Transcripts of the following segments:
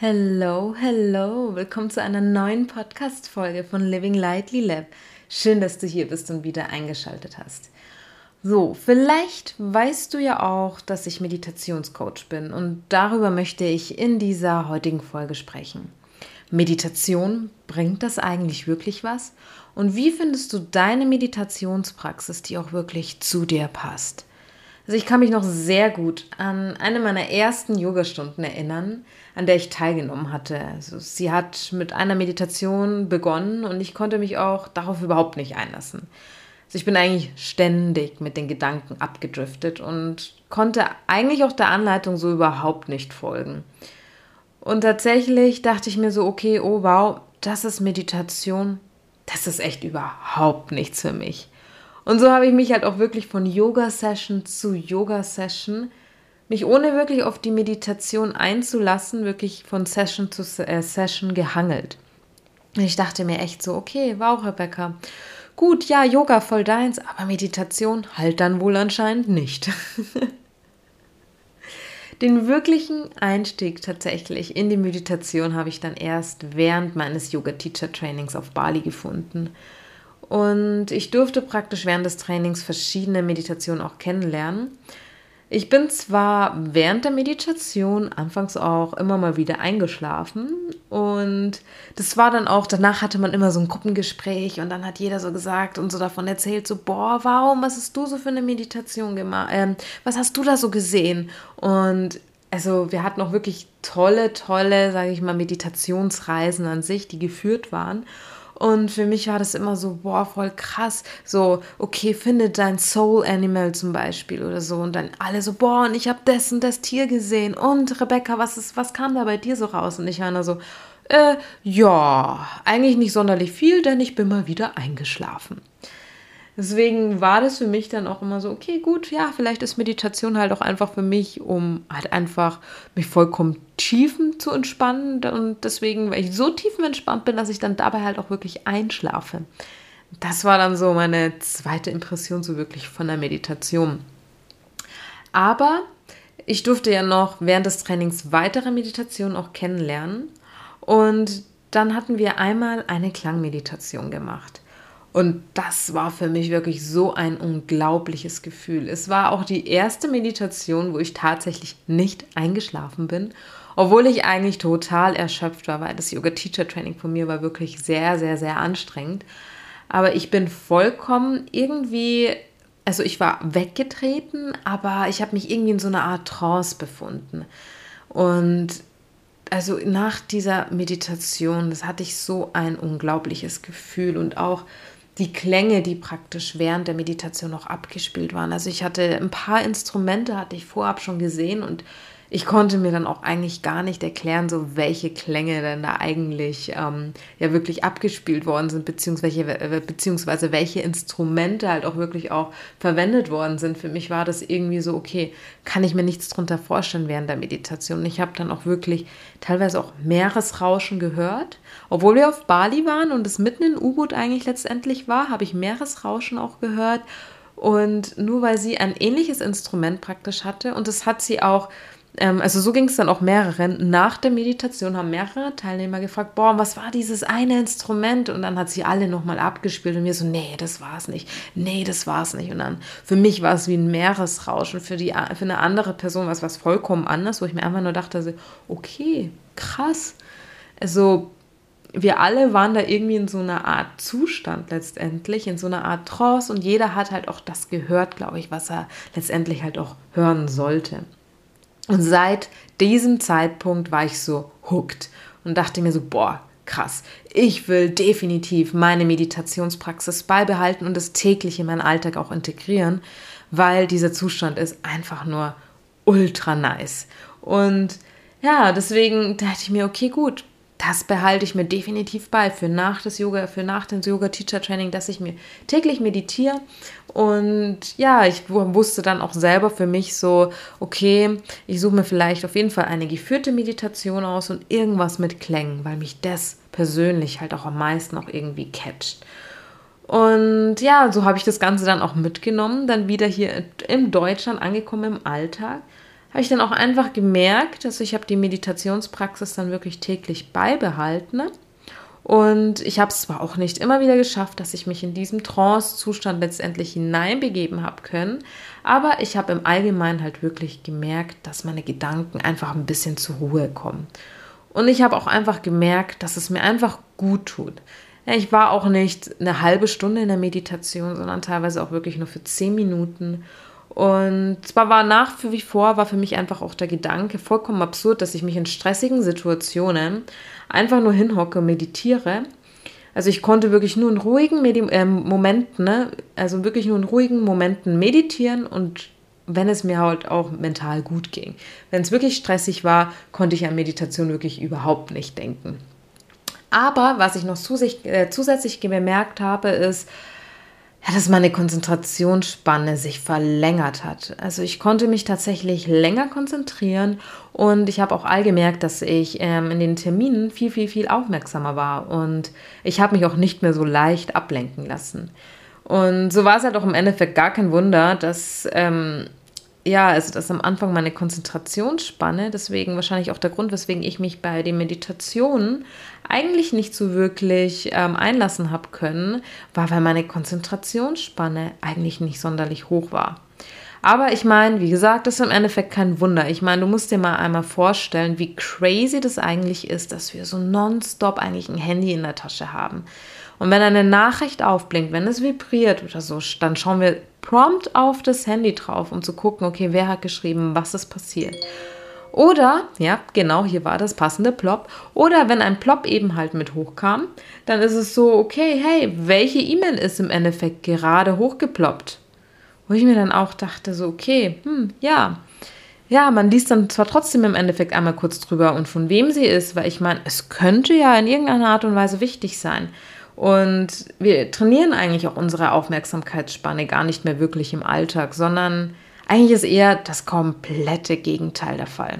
Hello, hello, willkommen zu einer neuen Podcast-Folge von Living Lightly Lab. Schön, dass du hier bist und wieder eingeschaltet hast. So, vielleicht weißt du ja auch, dass ich Meditationscoach bin und darüber möchte ich in dieser heutigen Folge sprechen. Meditation, bringt das eigentlich wirklich was? Und wie findest du deine Meditationspraxis, die auch wirklich zu dir passt? Also ich kann mich noch sehr gut an eine meiner ersten Yogastunden erinnern, an der ich teilgenommen hatte. Also sie hat mit einer Meditation begonnen und ich konnte mich auch darauf überhaupt nicht einlassen. Also ich bin eigentlich ständig mit den Gedanken abgedriftet und konnte eigentlich auch der Anleitung so überhaupt nicht folgen. Und tatsächlich dachte ich mir so, okay, oh wow, das ist Meditation, das ist echt überhaupt nichts für mich. Und so habe ich mich halt auch wirklich von Yoga-Session zu Yoga-Session, mich ohne wirklich auf die Meditation einzulassen, wirklich von Session zu äh, Session gehangelt. Und ich dachte mir echt so, okay, wow, Rebecca, gut, ja, Yoga voll deins, aber Meditation halt dann wohl anscheinend nicht. Den wirklichen Einstieg tatsächlich in die Meditation habe ich dann erst während meines Yoga-Teacher-Trainings auf Bali gefunden. Und ich durfte praktisch während des Trainings verschiedene Meditationen auch kennenlernen. Ich bin zwar während der Meditation anfangs auch immer mal wieder eingeschlafen und das war dann auch, danach hatte man immer so ein Gruppengespräch und dann hat jeder so gesagt und so davon erzählt, so, boah, warum, was hast du so für eine Meditation gemacht, ähm, was hast du da so gesehen? Und also wir hatten auch wirklich tolle, tolle, sage ich mal, Meditationsreisen an sich, die geführt waren. Und für mich war das immer so, boah, voll krass. So, okay, finde dein Soul Animal zum Beispiel oder so. Und dann alle so, boah, und ich habe das und das Tier gesehen. Und Rebecca, was, ist, was kam da bei dir so raus? Und ich war nur so, äh, ja, eigentlich nicht sonderlich viel, denn ich bin mal wieder eingeschlafen. Deswegen war das für mich dann auch immer so, okay, gut, ja, vielleicht ist Meditation halt auch einfach für mich, um halt einfach mich vollkommen tiefen zu entspannen. Und deswegen, weil ich so tiefenentspannt bin, dass ich dann dabei halt auch wirklich einschlafe. Das war dann so meine zweite Impression so wirklich von der Meditation. Aber ich durfte ja noch während des Trainings weitere Meditationen auch kennenlernen. Und dann hatten wir einmal eine Klangmeditation gemacht. Und das war für mich wirklich so ein unglaubliches Gefühl. Es war auch die erste Meditation, wo ich tatsächlich nicht eingeschlafen bin, obwohl ich eigentlich total erschöpft war, weil das Yoga-Teacher-Training von mir war wirklich sehr, sehr, sehr anstrengend. Aber ich bin vollkommen irgendwie, also ich war weggetreten, aber ich habe mich irgendwie in so einer Art Trance befunden. Und also nach dieser Meditation, das hatte ich so ein unglaubliches Gefühl und auch die Klänge, die praktisch während der Meditation noch abgespielt waren. Also ich hatte ein paar Instrumente, hatte ich vorab schon gesehen und ich konnte mir dann auch eigentlich gar nicht erklären, so welche Klänge denn da eigentlich ähm, ja wirklich abgespielt worden sind, beziehungsweise, äh, beziehungsweise welche Instrumente halt auch wirklich auch verwendet worden sind. Für mich war das irgendwie so, okay, kann ich mir nichts drunter vorstellen während der Meditation. Ich habe dann auch wirklich teilweise auch Meeresrauschen gehört. Obwohl wir auf Bali waren und es mitten in U-Boot eigentlich letztendlich war, habe ich Meeresrauschen auch gehört. Und nur weil sie ein ähnliches Instrument praktisch hatte und das hat sie auch ähm, also so ging es dann auch mehreren. Nach der Meditation haben mehrere Teilnehmer gefragt, boah, was war dieses eine Instrument? Und dann hat sie alle nochmal abgespielt und mir so, nee, das war es nicht. Nee, das war es nicht. Und dann für mich war es wie ein Meeresrauschen. Für, die, für eine andere Person war es was vollkommen anderes, wo ich mir einfach nur dachte, so, okay, krass. Also wir alle waren da irgendwie in so einer Art Zustand letztendlich, in so einer Art Trance und jeder hat halt auch das gehört, glaube ich, was er letztendlich halt auch hören sollte. Und seit diesem Zeitpunkt war ich so hooked und dachte mir so, boah, krass, ich will definitiv meine Meditationspraxis beibehalten und es täglich in meinen Alltag auch integrieren, weil dieser Zustand ist einfach nur ultra nice. Und ja, deswegen dachte ich mir, okay, gut, das behalte ich mir definitiv bei für nach das Yoga, für nach dem Yoga Teacher Training, dass ich mir täglich meditiere. Und ja, ich wusste dann auch selber für mich so, okay, ich suche mir vielleicht auf jeden Fall eine geführte Meditation aus und irgendwas mit Klängen, weil mich das persönlich halt auch am meisten auch irgendwie catcht. Und ja, so habe ich das Ganze dann auch mitgenommen, dann wieder hier in Deutschland angekommen im Alltag. Habe ich dann auch einfach gemerkt, dass ich habe die Meditationspraxis dann wirklich täglich beibehalten. Und ich habe es zwar auch nicht immer wieder geschafft, dass ich mich in diesem Trance-Zustand letztendlich hineinbegeben habe können, aber ich habe im Allgemeinen halt wirklich gemerkt, dass meine Gedanken einfach ein bisschen zur Ruhe kommen. Und ich habe auch einfach gemerkt, dass es mir einfach gut tut. Ich war auch nicht eine halbe Stunde in der Meditation, sondern teilweise auch wirklich nur für zehn Minuten. Und zwar war nach wie vor, war für mich einfach auch der Gedanke vollkommen absurd, dass ich mich in stressigen Situationen einfach nur hinhocke und meditiere. Also ich konnte wirklich nur in ruhigen Medi äh, Momenten, ne? also wirklich nur in ruhigen Momenten meditieren und wenn es mir halt auch mental gut ging. Wenn es wirklich stressig war, konnte ich an Meditation wirklich überhaupt nicht denken. Aber was ich noch zusätzlich, äh, zusätzlich bemerkt habe, ist, ja, dass meine Konzentrationsspanne sich verlängert hat. Also ich konnte mich tatsächlich länger konzentrieren und ich habe auch all gemerkt, dass ich ähm, in den Terminen viel, viel, viel aufmerksamer war und ich habe mich auch nicht mehr so leicht ablenken lassen. Und so war es halt auch im Endeffekt gar kein Wunder, dass ähm, ja, also das am Anfang meine Konzentrationsspanne, deswegen wahrscheinlich auch der Grund, weswegen ich mich bei den Meditationen eigentlich nicht so wirklich ähm, einlassen habe können, war, weil meine Konzentrationsspanne eigentlich nicht sonderlich hoch war. Aber ich meine, wie gesagt, das ist im Endeffekt kein Wunder. Ich meine, du musst dir mal einmal vorstellen, wie crazy das eigentlich ist, dass wir so nonstop eigentlich ein Handy in der Tasche haben. Und wenn eine Nachricht aufblinkt, wenn es vibriert oder so, dann schauen wir prompt auf das Handy drauf, um zu gucken, okay, wer hat geschrieben, was ist passiert. Oder, ja, genau, hier war das passende Plop. Oder wenn ein Plop eben halt mit hochkam, dann ist es so, okay, hey, welche E-Mail ist im Endeffekt gerade hochgeploppt? Wo ich mir dann auch dachte, so, okay, hm, ja. Ja, man liest dann zwar trotzdem im Endeffekt einmal kurz drüber und von wem sie ist, weil ich meine, es könnte ja in irgendeiner Art und Weise wichtig sein. Und wir trainieren eigentlich auch unsere Aufmerksamkeitsspanne gar nicht mehr wirklich im Alltag, sondern eigentlich ist eher das komplette Gegenteil der Fall.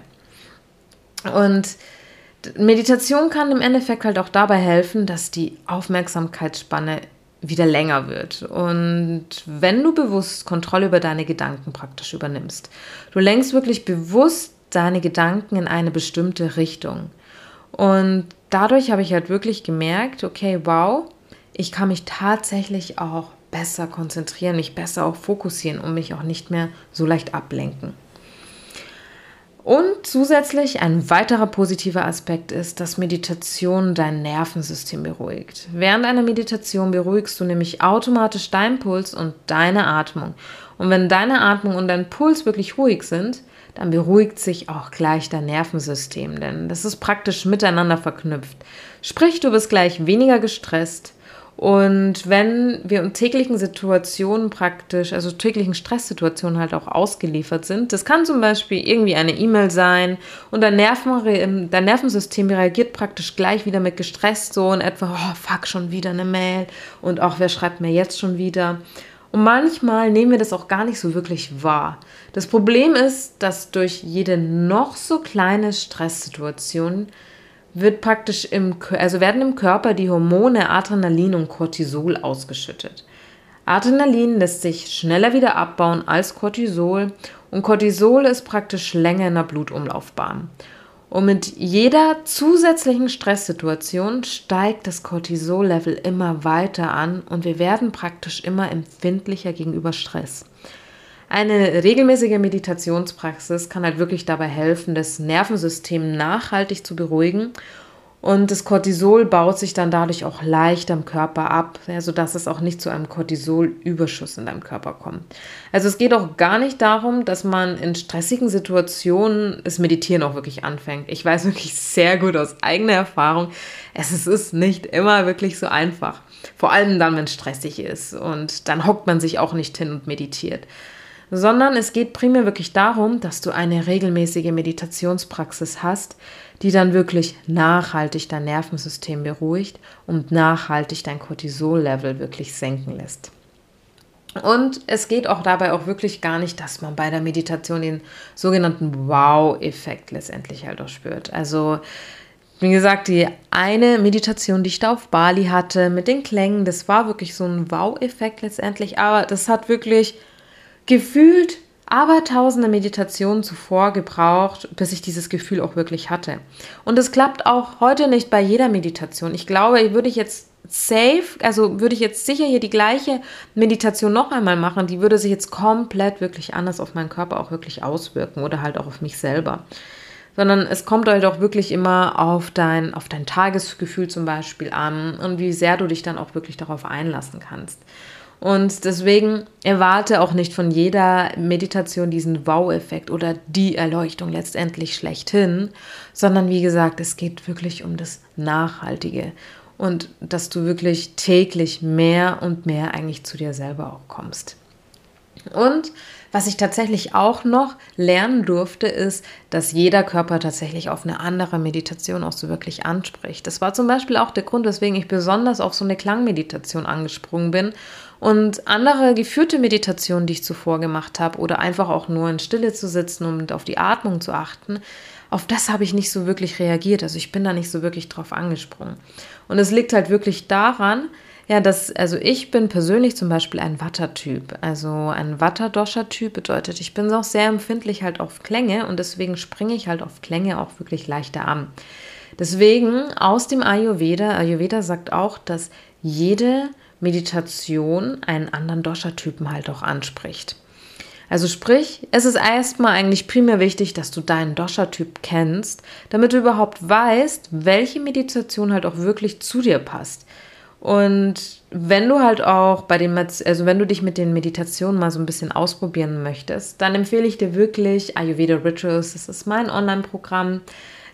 Und Meditation kann im Endeffekt halt auch dabei helfen, dass die Aufmerksamkeitsspanne wieder länger wird. Und wenn du bewusst Kontrolle über deine Gedanken praktisch übernimmst, du lenkst wirklich bewusst deine Gedanken in eine bestimmte Richtung. Und dadurch habe ich halt wirklich gemerkt, okay, wow, ich kann mich tatsächlich auch besser konzentrieren, mich besser auch fokussieren und mich auch nicht mehr so leicht ablenken. Und zusätzlich ein weiterer positiver Aspekt ist, dass Meditation dein Nervensystem beruhigt. Während einer Meditation beruhigst du nämlich automatisch deinen Puls und deine Atmung. Und wenn deine Atmung und dein Puls wirklich ruhig sind, dann beruhigt sich auch gleich dein Nervensystem, denn das ist praktisch miteinander verknüpft. Sprich, du bist gleich weniger gestresst. Und wenn wir in täglichen Situationen praktisch, also täglichen Stresssituationen halt auch ausgeliefert sind, das kann zum Beispiel irgendwie eine E-Mail sein und dein, Nerven, dein Nervensystem reagiert praktisch gleich wieder mit gestresst so und etwa, oh fuck, schon wieder eine Mail und auch wer schreibt mir jetzt schon wieder. Und manchmal nehmen wir das auch gar nicht so wirklich wahr. Das Problem ist, dass durch jede noch so kleine Stresssituation wird praktisch im, also werden im Körper die Hormone Adrenalin und Cortisol ausgeschüttet. Adrenalin lässt sich schneller wieder abbauen als Cortisol und Cortisol ist praktisch länger in der Blutumlaufbahn. Und mit jeder zusätzlichen Stresssituation steigt das Cortisol-Level immer weiter an und wir werden praktisch immer empfindlicher gegenüber Stress. Eine regelmäßige Meditationspraxis kann halt wirklich dabei helfen, das Nervensystem nachhaltig zu beruhigen und das Cortisol baut sich dann dadurch auch leicht am Körper ab, ja, sodass es auch nicht zu einem Cortisolüberschuss in deinem Körper kommt. Also es geht auch gar nicht darum, dass man in stressigen Situationen das Meditieren auch wirklich anfängt. Ich weiß wirklich sehr gut aus eigener Erfahrung, es ist nicht immer wirklich so einfach. Vor allem dann, wenn es stressig ist und dann hockt man sich auch nicht hin und meditiert sondern es geht primär wirklich darum, dass du eine regelmäßige Meditationspraxis hast, die dann wirklich nachhaltig dein Nervensystem beruhigt und nachhaltig dein Cortisol-Level wirklich senken lässt. Und es geht auch dabei auch wirklich gar nicht, dass man bei der Meditation den sogenannten Wow-Effekt letztendlich halt auch spürt. Also, wie gesagt, die eine Meditation, die ich da auf Bali hatte mit den Klängen, das war wirklich so ein Wow-Effekt letztendlich, aber das hat wirklich gefühlt aber tausende Meditationen zuvor gebraucht, bis ich dieses Gefühl auch wirklich hatte. Und es klappt auch heute nicht bei jeder Meditation. Ich glaube, würde ich jetzt safe, also würde ich jetzt sicher hier die gleiche Meditation noch einmal machen, die würde sich jetzt komplett wirklich anders auf meinen Körper auch wirklich auswirken oder halt auch auf mich selber. Sondern es kommt halt auch wirklich immer auf dein, auf dein Tagesgefühl zum Beispiel an und wie sehr du dich dann auch wirklich darauf einlassen kannst. Und deswegen erwarte auch nicht von jeder Meditation diesen Wow-Effekt oder die Erleuchtung letztendlich schlechthin, sondern wie gesagt, es geht wirklich um das Nachhaltige und dass du wirklich täglich mehr und mehr eigentlich zu dir selber auch kommst. Und was ich tatsächlich auch noch lernen durfte, ist, dass jeder Körper tatsächlich auf eine andere Meditation auch so wirklich anspricht. Das war zum Beispiel auch der Grund, weswegen ich besonders auf so eine Klangmeditation angesprungen bin und andere geführte Meditationen, die ich zuvor gemacht habe, oder einfach auch nur in Stille zu sitzen und auf die Atmung zu achten, auf das habe ich nicht so wirklich reagiert. Also ich bin da nicht so wirklich drauf angesprungen. Und es liegt halt wirklich daran, ja, dass, also ich bin persönlich zum Beispiel ein Watter-Typ. Also ein Watter-Dosha-Typ bedeutet, ich bin auch sehr empfindlich halt auf Klänge und deswegen springe ich halt auf Klänge auch wirklich leichter an. Deswegen aus dem Ayurveda, Ayurveda sagt auch, dass jede Meditation einen anderen Dosha-Typen halt auch anspricht. Also sprich, es ist erstmal eigentlich primär wichtig, dass du deinen Dosha-Typ kennst, damit du überhaupt weißt, welche Meditation halt auch wirklich zu dir passt. Und wenn du halt auch bei den, also wenn du dich mit den Meditationen mal so ein bisschen ausprobieren möchtest, dann empfehle ich dir wirklich Ayurveda Rituals. Das ist mein Online-Programm.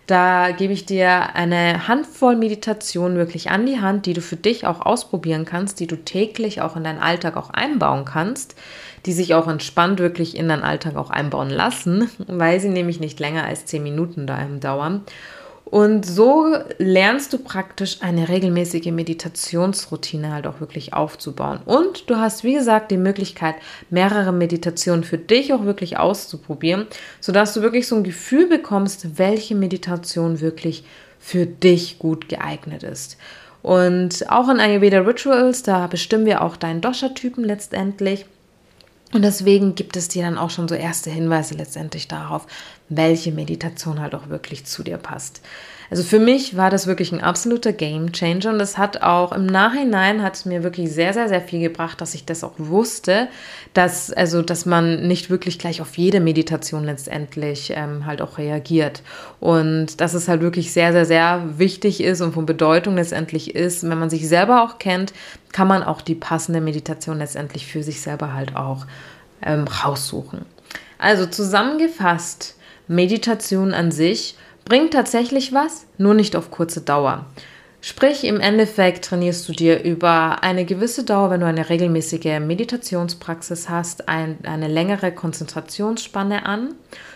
Da gebe ich dir eine Handvoll Meditationen wirklich an die Hand, die du für dich auch ausprobieren kannst, die du täglich auch in deinen Alltag auch einbauen kannst, die sich auch entspannt wirklich in deinen Alltag auch einbauen lassen, weil sie nämlich nicht länger als zehn Minuten da dauern. Und so lernst du praktisch eine regelmäßige Meditationsroutine halt auch wirklich aufzubauen. Und du hast, wie gesagt, die Möglichkeit, mehrere Meditationen für dich auch wirklich auszuprobieren, sodass du wirklich so ein Gefühl bekommst, welche Meditation wirklich für dich gut geeignet ist. Und auch in Ayurveda Rituals, da bestimmen wir auch deinen Dosha-Typen letztendlich. Und deswegen gibt es dir dann auch schon so erste Hinweise letztendlich darauf, welche Meditation halt auch wirklich zu dir passt. Also für mich war das wirklich ein absoluter Game Changer und es hat auch im Nachhinein hat es mir wirklich sehr, sehr, sehr viel gebracht, dass ich das auch wusste, dass, also, dass man nicht wirklich gleich auf jede Meditation letztendlich ähm, halt auch reagiert. Und dass es halt wirklich sehr, sehr, sehr wichtig ist und von Bedeutung letztendlich ist, wenn man sich selber auch kennt, kann man auch die passende Meditation letztendlich für sich selber halt auch ähm, raussuchen. Also zusammengefasst, Meditation an sich bringt tatsächlich was, nur nicht auf kurze Dauer. Sprich, im Endeffekt trainierst du dir über eine gewisse Dauer, wenn du eine regelmäßige Meditationspraxis hast, ein, eine längere Konzentrationsspanne an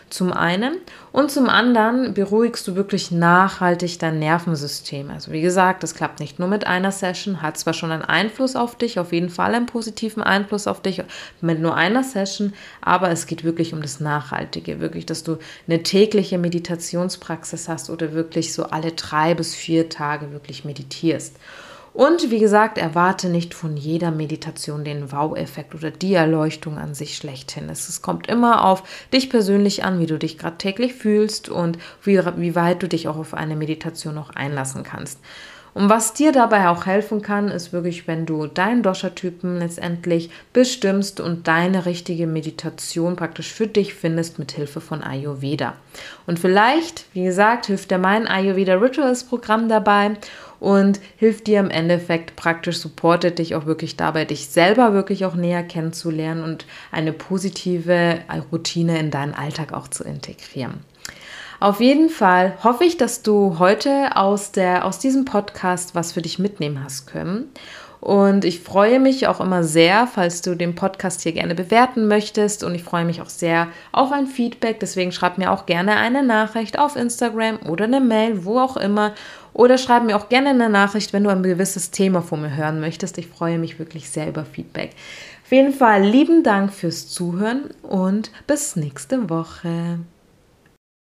zum einen. Und zum anderen beruhigst du wirklich nachhaltig dein Nervensystem. Also wie gesagt, das klappt nicht nur mit einer Session, hat zwar schon einen Einfluss auf dich, auf jeden Fall einen positiven Einfluss auf dich mit nur einer Session, aber es geht wirklich um das Nachhaltige. Wirklich, dass du eine tägliche Meditationspraxis hast oder wirklich so alle drei bis vier Tage wirklich meditierst. Und wie gesagt, erwarte nicht von jeder Meditation den Wow-Effekt oder die Erleuchtung an sich schlechthin. Es, kommt immer auf dich persönlich an, wie du dich gerade täglich fühlst und wie, wie weit du dich auch auf eine Meditation noch einlassen kannst. Und was dir dabei auch helfen kann, ist wirklich, wenn du deinen Dosha-Typen letztendlich bestimmst und deine richtige Meditation praktisch für dich findest mit Hilfe von Ayurveda. Und vielleicht, wie gesagt, hilft dir mein Ayurveda Rituals Programm dabei und hilft dir im Endeffekt praktisch, supportet dich auch wirklich dabei, dich selber wirklich auch näher kennenzulernen und eine positive Routine in deinen Alltag auch zu integrieren. Auf jeden Fall hoffe ich, dass du heute aus, der, aus diesem Podcast was für dich mitnehmen hast können. Und ich freue mich auch immer sehr, falls du den Podcast hier gerne bewerten möchtest. Und ich freue mich auch sehr auf ein Feedback. Deswegen schreib mir auch gerne eine Nachricht auf Instagram oder eine Mail, wo auch immer. Oder schreib mir auch gerne eine Nachricht, wenn du ein gewisses Thema von mir hören möchtest. Ich freue mich wirklich sehr über Feedback. Auf jeden Fall lieben Dank fürs Zuhören und bis nächste Woche.